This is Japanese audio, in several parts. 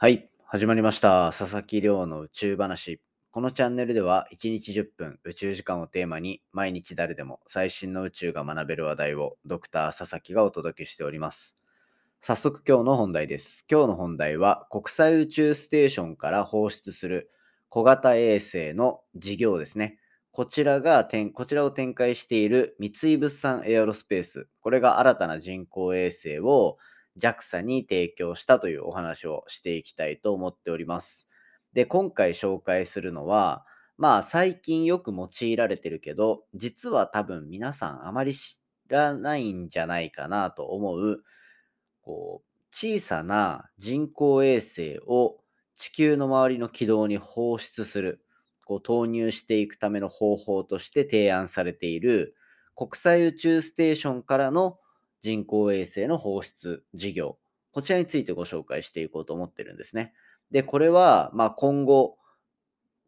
はい、始まりました。佐々木亮の宇宙話。このチャンネルでは1日10分宇宙時間をテーマに毎日誰でも最新の宇宙が学べる話題をドクター佐々木がお届けしております。早速今日の本題です。今日の本題は国際宇宙ステーションから放出する小型衛星の事業ですね。こちらがこちらを展開している三井物産エアロスペース。これが新たな人工衛星を JAXA に提供したというお話をしていきたいと思っております。で、今回紹介するのは、まあ最近よく用いられてるけど、実は多分皆さんあまり知らないんじゃないかなと思う、こう、小さな人工衛星を地球の周りの軌道に放出する、こう投入していくための方法として提案されている国際宇宙ステーションからの人工衛星の放出事業。こちらについてご紹介していこうと思ってるんですね。で、これは、まあ、今後、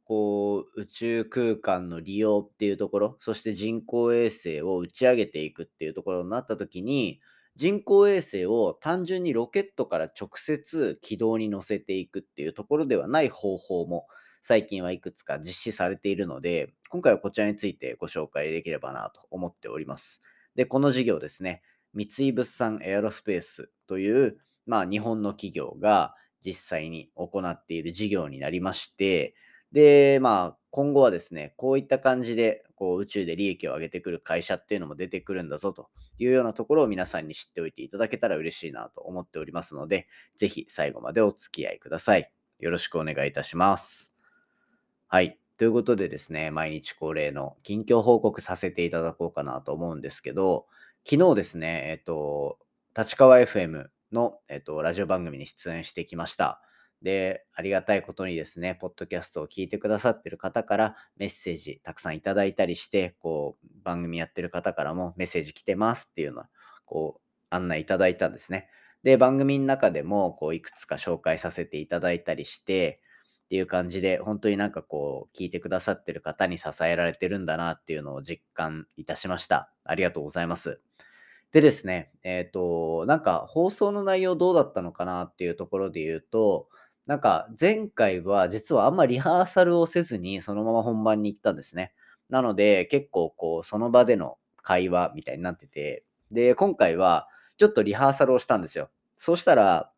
こう、宇宙空間の利用っていうところ、そして人工衛星を打ち上げていくっていうところになった時に、人工衛星を単純にロケットから直接軌道に乗せていくっていうところではない方法も最近はいくつか実施されているので、今回はこちらについてご紹介できればなと思っております。で、この事業ですね、三井物産エアロスペースという、まあ、日本の企業が実際に行っている事業になりまして、で、まあ、今後はですね、こういった感じでこう宇宙で利益を上げてくる会社っていうのも出てくるんだぞというようなところを皆さんに知っておいていただけたら嬉しいなと思っておりますので、ぜひ最後までお付き合いください。よろしくお願いいたします。はい。ということでですね、毎日恒例の近況報告させていただこうかなと思うんですけど、昨日ですね、えっと、立川 FM の、えっと、ラジオ番組に出演してきました。で、ありがたいことにですね、ポッドキャストを聞いてくださってる方からメッセージたくさんいただいたりして、こう、番組やってる方からもメッセージ来てますっていうのを、こう、案内いただいたんですね。で、番組の中でも、こう、いくつか紹介させていただいたりして、っていう感じで、本当になんかこう、聞いてくださってる方に支えられてるんだなっていうのを実感いたしました。ありがとうございます。でですね、えっ、と、なんか放送の内容どうだったのかなっていうところで言うと、なんか前回は実はあんまりリハーサルをせずにそのまま本番に行ったんですね。なので結構こう、その場での会話みたいになってて、で、今回はちょっとリハーサルをしたんですよ。そうしたら、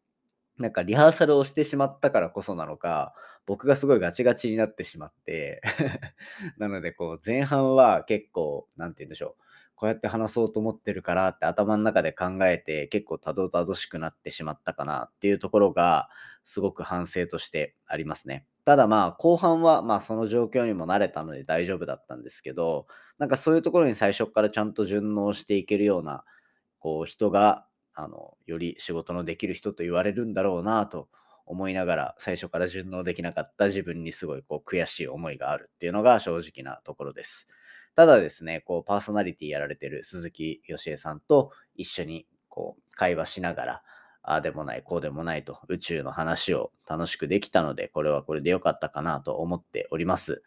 なんかリハーサルをしてしまったからこそなのか、僕がすごいガチガチになってしまって なのでこう前半は結構、なんて言うんでしょう。こうやって話そうと思ってるからって頭の中で考えて結構たどたどしくなってしまったかなっていうところがすごく反省としてありますね。ただまあ後半はまあその状況にも慣れたので大丈夫だったんですけど、なんかそういうところに最初からちゃんと順応していけるようなこう人があのより仕事のできる人と言われるんだろうなと思いながら最初から順応できなかった自分にすごいこう悔しい思いがあるっていうのが正直なところです。ただですね、こうパーソナリティやられてる鈴木よしえさんと一緒にこう会話しながら、ああでもない、こうでもないと宇宙の話を楽しくできたので、これはこれで良かったかなと思っております。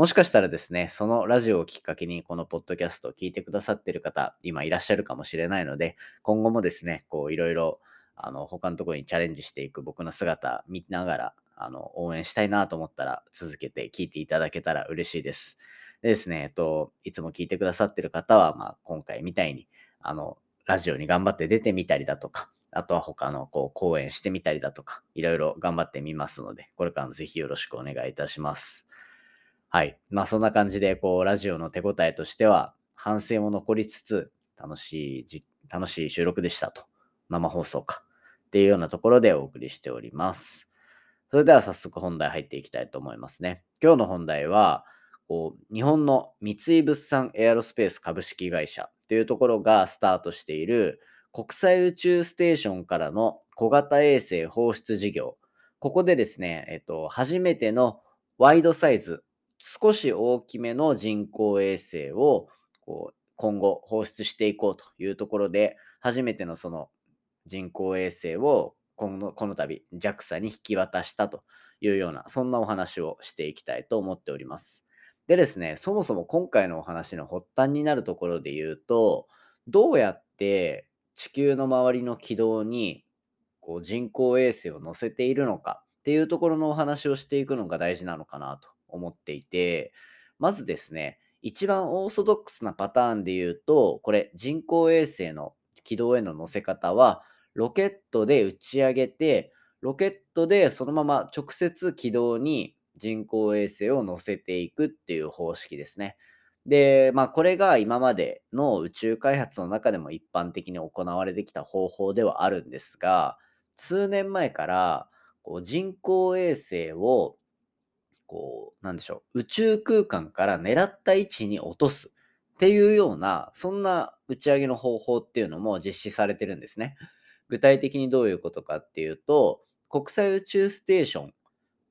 もしかしたらですね、そのラジオをきっかけにこのポッドキャストを聞いてくださってる方、今いらっしゃるかもしれないので、今後もですね、こういろいろあの他のところにチャレンジしていく僕の姿見ながらあの応援したいなと思ったら続けて聞いていただけたら嬉しいです。でですね、えっと、いつも聞いてくださってる方は、まあ、今回みたいに、あの、ラジオに頑張って出てみたりだとか、あとは他のこう講演してみたりだとか、いろいろ頑張ってみますので、これからもぜひよろしくお願いいたします。はい。まあ、そんな感じで、こう、ラジオの手応えとしては、反省も残りつつ、楽しいじ、楽しい収録でしたと。生放送か。っていうようなところでお送りしております。それでは早速本題入っていきたいと思いますね。今日の本題は、こう日本の三井物産エアロスペース株式会社というところがスタートしている国際宇宙ステーションからの小型衛星放出事業。ここでですね、えっと、初めてのワイドサイズ、少し大きめの人工衛星をこう今後放出していこうというところで、初めてのその人工衛星をこのこの度 JAXA に引き渡したというような、そんなお話をしていきたいと思っております。でですね、そもそも今回のお話の発端になるところで言うと、どうやって地球の周りの軌道にこう人工衛星を乗せているのかっていうところのお話をしていくのが大事なのかなと思っていて、まずですね、一番オーソドックスなパターンで言うと、これ人工衛星の軌道への乗せ方は、ロケットで打ち上げて、ロケットでそのまま直接軌道に人工衛星を乗せていくっていう方式ですね。で、まあこれが今までの宇宙開発の中でも一般的に行われてきた方法ではあるんですが、数年前からこう人工衛星をこう、なんでしょう、宇宙空間から狙った位置に落とすっていうような、そんな打ち上げの方法っていうのも実施されてるんですね。具体的にどういうことかっていうと、国際宇宙ステーション、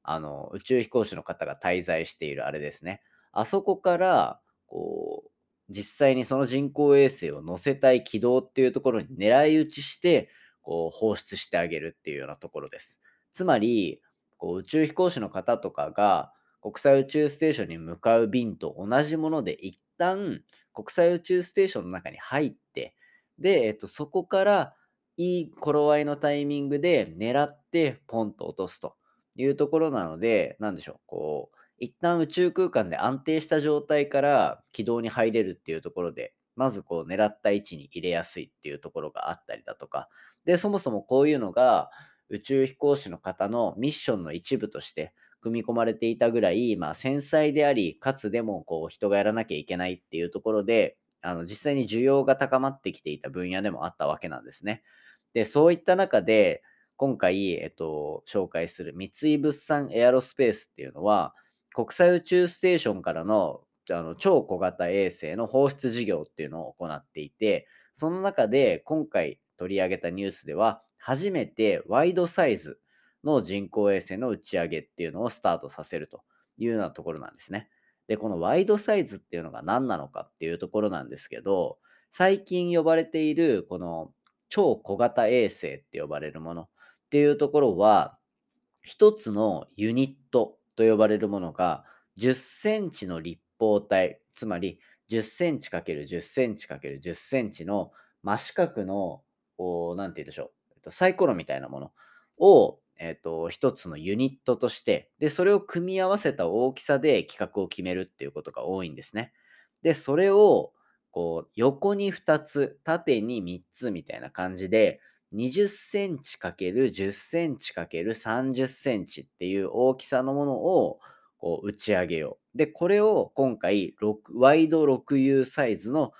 あの、宇宙飛行士の方が滞在しているあれですね。あそこから、こう、実際にその人工衛星を乗せたい軌道っていうところに狙い撃ちして、こう、放出してあげるっていうようなところです。つまり、こう宇宙飛行士の方とかが国際宇宙ステーションに向かう便と同じもので一旦国際宇宙ステーションの中に入ってで、えっと、そこからいい頃合いのタイミングで狙ってポンと落とすというところなので、なんでしょう、こう、一旦宇宙空間で安定した状態から軌道に入れるっていうところで、まずこう狙った位置に入れやすいっていうところがあったりだとか、で、そもそもこういうのが宇宙飛行士の方のミッションの一部として組み込まれていたぐらい、まあ、繊細であり、かつでもこう人がやらなきゃいけないっていうところで、あの実際に需要が高まってきていた分野でもあったわけなんですね。で、そういった中で、今回、えっと、紹介する三井物産エアロスペースっていうのは、国際宇宙ステーションからのあの超小型衛星の放出事業っていうのを行っていて、その中で今回取り上げたニュースでは、初めてワイドサイズの人工衛星の打ち上げっていうのをスタートさせるというようなところなんですね。で、このワイドサイズっていうのが何なのかっていうところなんですけど、最近呼ばれているこの超小型衛星って呼ばれるものっていうところは、一つのユニットと呼ばれるものが10センチの立方体、つまり10センチ ×10 センチ ×10 センチの真四角の、何て言うんでしょう、と、サイコロみたいなものを、えっと、一つのユニットとして、で、それを組み合わせた大きさで企画を決めるっていうことが多いんですね。で、それを、こう、横に2つ、縦に3つみたいな感じで、20センチ ×10 センチ ×30 センチっていう大きさのものをこう打ち上げよう。で、これを今回ワイド 6U サイズの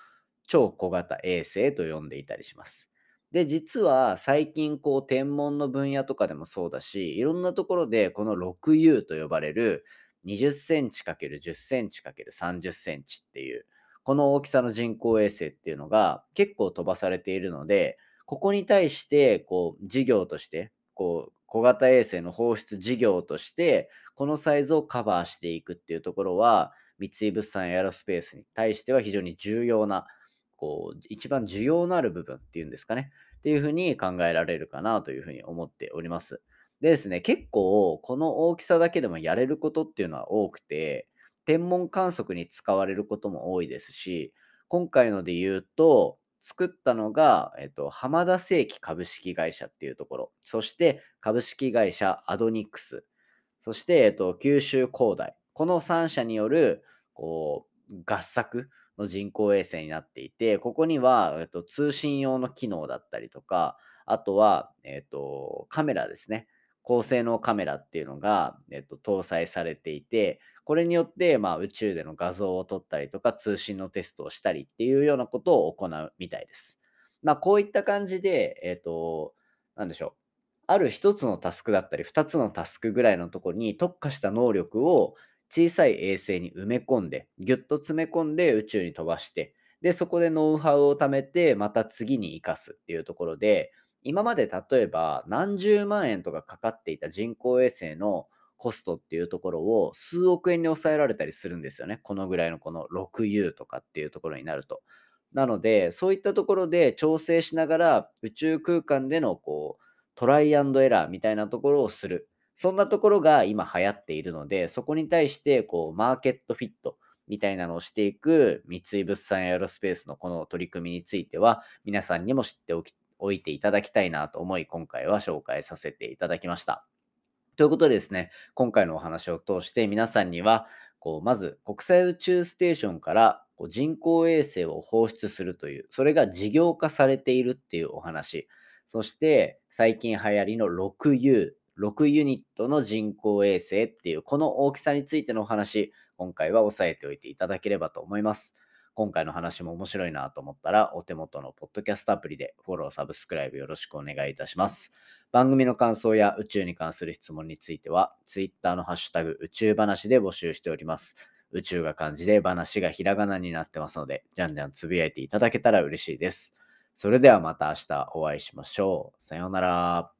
超小型衛星と呼んでいたりします。で、実は最近こう天文の分野とかでもそうだし、いろんなところでこの 6U と呼ばれる20センチ ×10 センチ ×30 センチっていう、この大きさの人工衛星っていうのが結構飛ばされているので、ここに対してこう事業として、こう小型衛星の放出事業として、このサイズをカバーしていくっていうところは、三井物産エアロスペースに対しては非常に重要なこう、一番需要のある部分っていうんですかね。っていうふうに考えられるかなというふうに思っております。でですね、結構この大きさだけでもやれることっていうのは多くて、天文観測に使われることも多いですし、今回ので言うと、作ったのが、えっと、浜田製機株式会社っていうところ、そして株式会社アドニックス、そして、えっと、九州工大、この3社によるこう合作の人工衛星になっていて、ここには、えっと、通信用の機能だったりとか、あとは、えっと、カメラですね。高性能カメラっていうのが、えっと、搭載されていて、これによって、まあ、宇宙での画像を撮ったりとか、通信のテストをしたりっていうようなことを行うみたいです。まあ、こういった感じで、えっと、なんでしょう。ある一つのタスクだったり、二つのタスクぐらいのところに特化した能力を小さい衛星に埋め込んで、ぎゅっと詰め込んで宇宙に飛ばして、で、そこでノウハウを貯めて、また次に生かすっていうところで、今まで例えば何十万円とかかかっていた人工衛星のコストっていうところを数億円に抑えられたりするんですよね。このぐらいのこの 6U とかっていうところになると。なので、そういったところで調整しながら宇宙空間でのこうトライアンドエラーみたいなところをする。そんなところが今流行っているので、そこに対してこうマーケットフィットみたいなのをしていく三井物産エアロスペースのこの取り組みについては、皆さんにも知っておきおいていただきたいなと思い、今回は紹介させていただきました。ということでですね、今回のお話を通して皆さんには、こうまず国際宇宙ステーションから人工衛星を放出するという、それが事業化されているっていうお話。そして最近流行りの 6U、6ユニットの人工衛星っていうこの大きさについてのお話、今回は押さえておいていただければと思います。今回の話も面白いなと思ったら、お手元のポッドキャストアプリでフォロー、サブスクライブよろしくお願いいたします。番組の感想や宇宙に関する質問については、Twitter のハッシュタグ宇宙話で募集しております。宇宙が漢字で話がひらがなになってますので、じゃんじゃんつぶやいていただけたら嬉しいです。それではまた明日お会いしましょう。さようなら。